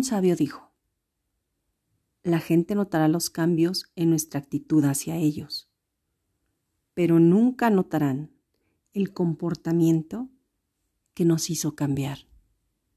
Un sabio dijo, la gente notará los cambios en nuestra actitud hacia ellos, pero nunca notarán el comportamiento que nos hizo cambiar.